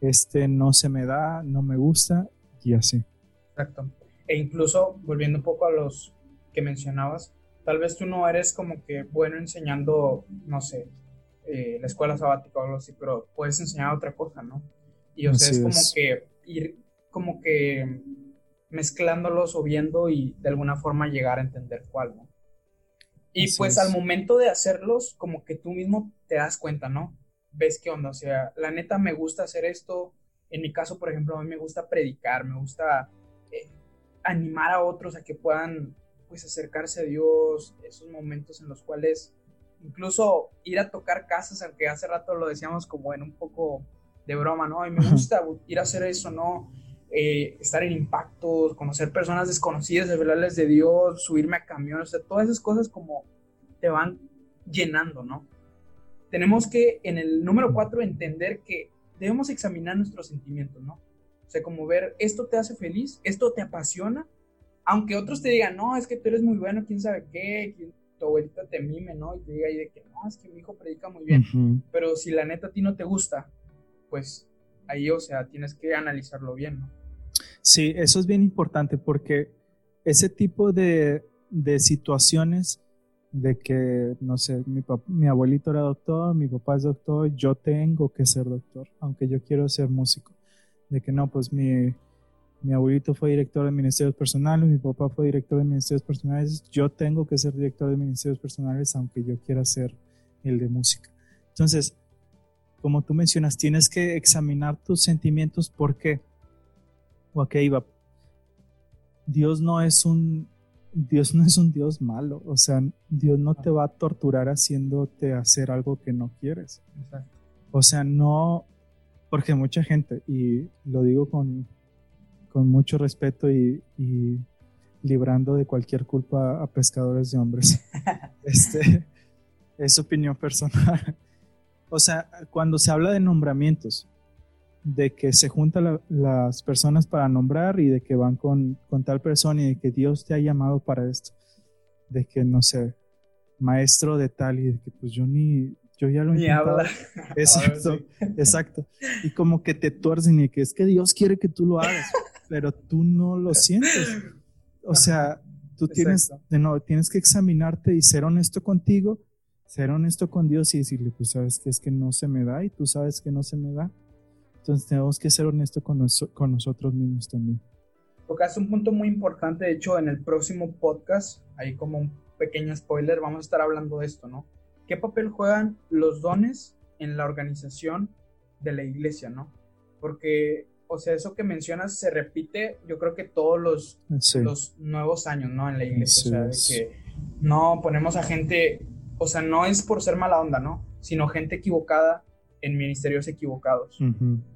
este no se me da, no me gusta, y así. Exacto. E incluso, volviendo un poco a los que mencionabas, tal vez tú no eres como que bueno enseñando, no sé, eh, la escuela sabática o algo así, pero puedes enseñar otra cosa, ¿no? Y o sea, es como que ir como que mezclándolos o viendo y de alguna forma llegar a entender cuál, ¿no? Y pues al momento de hacerlos, como que tú mismo te das cuenta, ¿no? Ves qué onda, o sea, la neta me gusta hacer esto. En mi caso, por ejemplo, a mí me gusta predicar, me gusta eh, animar a otros a que puedan, pues, acercarse a Dios, esos momentos en los cuales incluso ir a tocar casas, aunque hace rato lo decíamos como en un poco de broma, ¿no? A mí me gusta ir a hacer eso, ¿no? Eh, estar en impactos, conocer personas desconocidas, hablarles de Dios, subirme a camiones, o sea, todas esas cosas como te van llenando, ¿no? Tenemos que en el número cuatro entender que debemos examinar nuestros sentimientos, ¿no? O sea, como ver, esto te hace feliz, esto te apasiona, aunque otros te digan, no, es que tú eres muy bueno, quién sabe qué, tu abuelita te mime, ¿no? Y te diga ahí de que, no, es que mi hijo predica muy bien, pero si la neta a ti no te gusta, pues ahí, o sea, tienes que analizarlo bien, ¿no? Sí, eso es bien importante porque ese tipo de, situaciones de que, no sé, mi, mi abuelito era doctor, mi papá es doctor, yo tengo que ser doctor, aunque yo quiero ser músico. De que no, pues mi, mi abuelito fue director de ministerios personales, mi papá fue director de ministerios personales, yo tengo que ser director de ministerios personales aunque yo quiera ser el de música. Entonces, como tú mencionas, tienes que examinar tus sentimientos. ¿Por qué? Ok, va. Dios no es un Dios no es un Dios malo, o sea, Dios no te va a torturar haciéndote hacer algo que no quieres. O sea, no, porque mucha gente, y lo digo con, con mucho respeto y, librando de cualquier culpa a pescadores de hombres, este, es opinión personal. O sea, cuando se habla de nombramientos, de que se juntan las personas para nombrar y de que van con, tal persona y de que Dios te ha llamado para esto. De que, no sé, maestro de tal y de que pues yo ni, yo ya lo he intentado. Exacto, exacto. Y como que te tuercen y que es que Dios quiere que tú lo hagas, pero tú no lo sientes. O sea, tú tienes, de nuevo, tienes que examinarte y ser honesto contigo, ser honesto con Dios y decirle, pues sabes que es que no se me da y tú sabes que no se me da entonces tenemos que ser honestos con, nosotros mismos también. Tocas un punto muy importante, de hecho en el próximo podcast, ahí como un pequeño spoiler, vamos a estar hablando de esto, ¿no? ¿Qué papel juegan los dones en la organización de la iglesia, ¿no? Porque, o sea, eso que mencionas se repite, yo creo que todos los, los nuevos años, ¿no? En la iglesia, o sea, de que no ponemos a gente, o sea, no es por ser mala onda, ¿no? Sino gente equivocada en ministerios equivocados.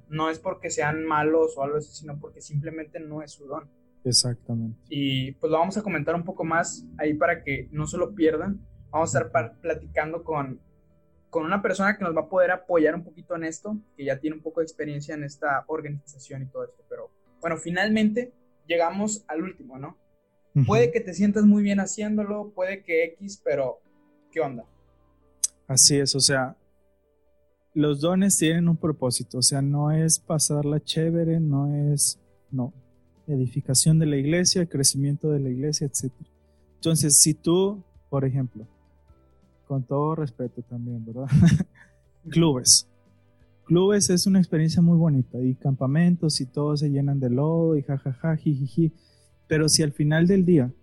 No es porque sean malos o algo así, sino porque simplemente no es su don. Exactamente. Y pues lo vamos a comentar un poco más ahí para que no se lo pierdan. Vamos a estar platicando con, con una persona que nos va a poder apoyar un poquito en esto, que ya tiene un poco de experiencia en esta organización y todo esto. Pero bueno, finalmente llegamos al último, ¿no? Puede que te sientas muy bien haciéndolo, puede que X, pero ¿qué onda? Así es, o sea, los dones tienen un propósito, o sea, no es pasarla chévere, no es, no, edificación de la iglesia, crecimiento de la iglesia, etc. Entonces, si tú, por ejemplo, con todo respeto también, ¿verdad? Clubes. Clubes es una experiencia muy bonita y campamentos y todos se llenan de lodo y jajaja, jijiji. Pero si al final del día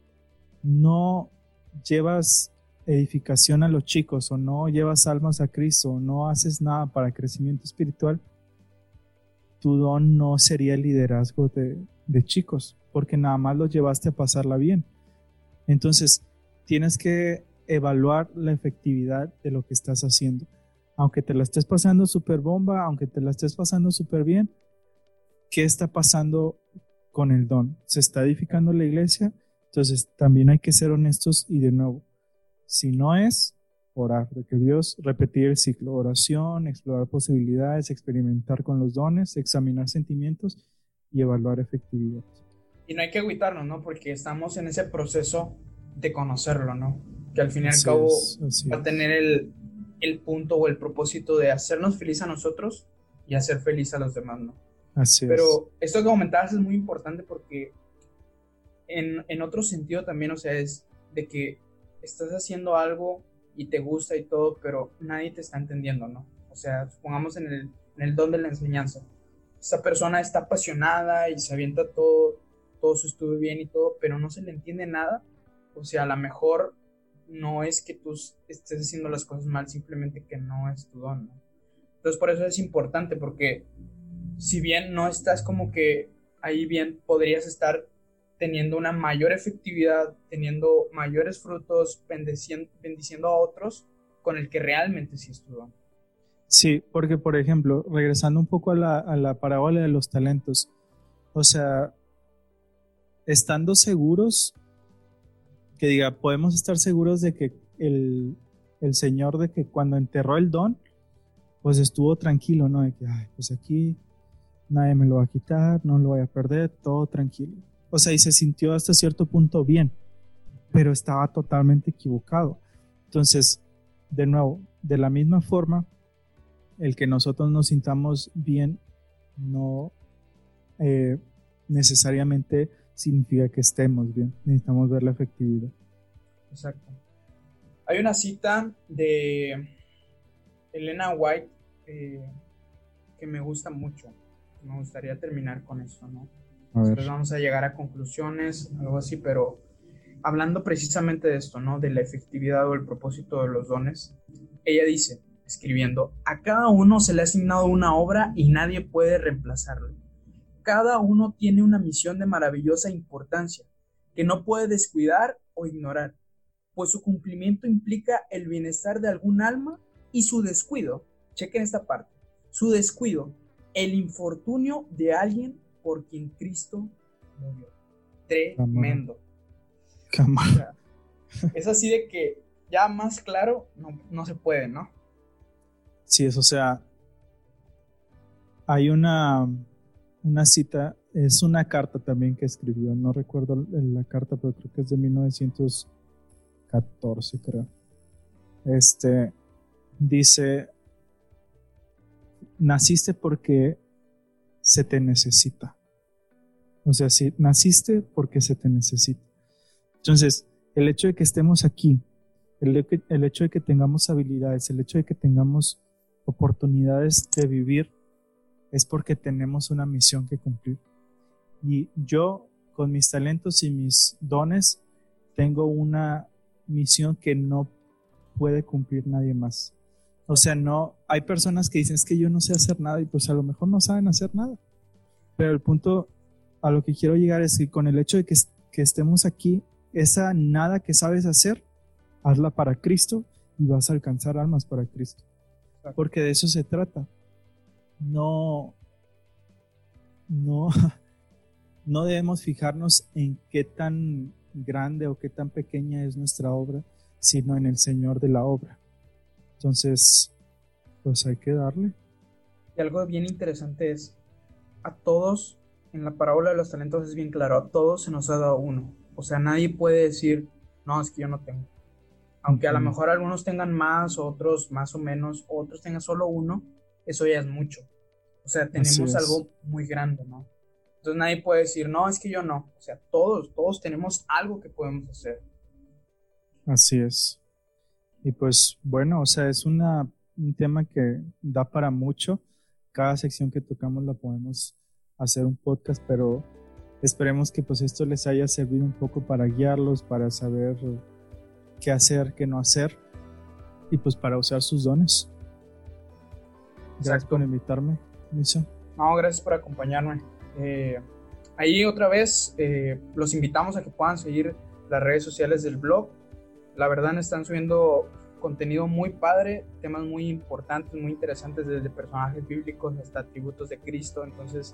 no llevas edificación a los chicos o no llevas almas a Cristo o no haces nada para crecimiento espiritual, tu don no sería el liderazgo de, chicos, porque nada más los llevaste a pasarla bien. Entonces, tienes que evaluar la efectividad de lo que estás haciendo. Aunque te la estés pasando súper bomba, aunque te la estés pasando súper bien, ¿qué está pasando con el don? ¿Se está edificando la iglesia? Entonces, también hay que ser honestos y de nuevo, si no es, orar, de que Dios repetir el ciclo, oración, explorar posibilidades, experimentar con los dones, examinar sentimientos y evaluar efectividad. Y no hay que agüitarnos, ¿no? Porque estamos en ese proceso de conocerlo, ¿no? Que al fin y al cabo va a tener el, el, punto o el propósito de hacernos feliz a nosotros y hacer feliz a los demás, ¿no? Así Pero esto que comentabas es muy importante porque en, en otro sentido también, o sea, es de que estás haciendo algo y te gusta y todo, pero nadie te está entendiendo, ¿no? O sea, supongamos en el, don de la enseñanza. Esa persona está apasionada y se avienta todo, todo su estudio bien y todo, pero no se le entiende nada. O sea, a lo mejor no es que tú estés haciendo las cosas mal, simplemente que no es tu don, ¿no? Entonces, por eso es importante, porque si bien no estás como que ahí bien, podrías estar teniendo una mayor efectividad, teniendo mayores frutos, bendiciendo, bendiciendo a otros con el que realmente sí estuvo. Sí, porque por ejemplo, regresando un poco a la, a la parábola de los talentos, o sea, estando seguros, que diga, podemos estar seguros de que el, el Señor, de que cuando enterró el don, pues estuvo tranquilo, ¿no? De que, ay, pues aquí nadie me lo va a quitar, no lo voy a perder, todo tranquilo. O sea, y se sintió hasta cierto punto bien, pero estaba totalmente equivocado. Entonces, de nuevo, de la misma forma, el que nosotros nos sintamos bien no eh, necesariamente significa que estemos bien. Necesitamos ver la efectividad. Exacto. Hay una cita de Elena White eh, que me gusta mucho. Me gustaría terminar con esto, ¿no? Después vamos a llegar a conclusiones, algo así, pero hablando precisamente de esto, ¿no? De la efectividad o el propósito de los dones, ella dice, escribiendo, a cada uno se le ha asignado una obra y nadie puede reemplazarlo. Cada uno tiene una misión de maravillosa importancia que no puede descuidar o ignorar, pues su cumplimiento implica el bienestar de algún alma y su descuido, chequen esta parte, su descuido, el infortunio de alguien por quien Cristo murió. Tremendo. es así de que ya más claro no, se puede, ¿no? Sí, es, o sea, hay una, una cita, es una carta también que escribió, no recuerdo la carta, pero creo que es de 1914, creo. Este dice, naciste porque se te necesita. O sea, si naciste porque se te necesita. Entonces, el hecho de que estemos aquí, el, hecho de que tengamos habilidades, el hecho de que tengamos oportunidades de vivir, es porque tenemos una misión que cumplir. Y yo, con mis talentos y mis dones, tengo una misión que no puede cumplir nadie más. O sea, no, hay personas que dicen es que yo no sé hacer nada y pues a lo mejor no saben hacer nada. Pero el punto a lo que quiero llegar es que con el hecho de que, estemos aquí, esa nada que sabes hacer, hazla para Cristo y vas a alcanzar almas para Cristo. Porque de eso se trata. No, no, no debemos fijarnos en qué tan grande o qué tan pequeña es nuestra obra, sino en el Señor de la obra. Entonces, pues hay que darle. Y algo bien interesante es, a todos en la parábola de los talentos es bien claro, a todos se nos ha dado uno. O sea, nadie puede decir, no, es que yo no tengo. Aunque a lo mejor algunos tengan más, otros más o menos, otros tengan solo uno, eso ya es mucho. O sea, tenemos algo muy grande, ¿no? Entonces nadie puede decir, no, es que yo no. O sea, todos, todos tenemos algo que podemos hacer. Así es. Y pues bueno, o sea, es una, un tema que da para mucho. Cada sección que tocamos la podemos hacer un podcast, pero esperemos que pues esto les haya servido un poco para guiarlos, para saber qué hacer, qué no hacer y pues para usar sus dones. Gracias por invitarme, Misa. No, gracias por acompañarme. Eh, ahí otra vez eh, los invitamos a que puedan seguir las redes sociales del blog. La verdad están subiendo contenido muy padre, temas muy importantes, muy interesantes, desde personajes bíblicos hasta atributos de Cristo. Entonces,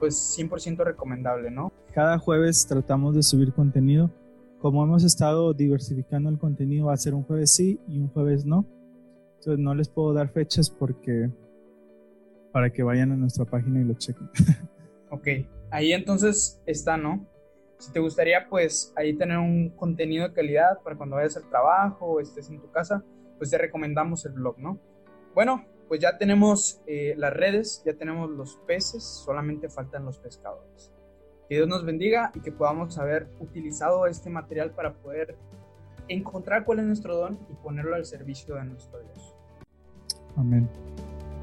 pues 100% recomendable, ¿no? Cada jueves tratamos de subir contenido. Como hemos estado diversificando el contenido, va a ser un jueves sí y un jueves no. Entonces no les puedo dar fechas porque para que vayan a nuestra página y lo chequen. ok, ahí entonces está, ¿no? Si te gustaría, pues ahí tener un contenido de calidad para cuando vayas al trabajo o estés en tu casa, pues te recomendamos el blog, ¿no? Bueno, pues ya tenemos eh, las redes, ya tenemos los peces, solamente faltan los pescadores. Que Dios nos bendiga y que podamos haber utilizado este material para poder encontrar cuál es nuestro don y ponerlo al servicio de nuestro Dios. Amén.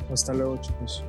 Hasta luego, chicos.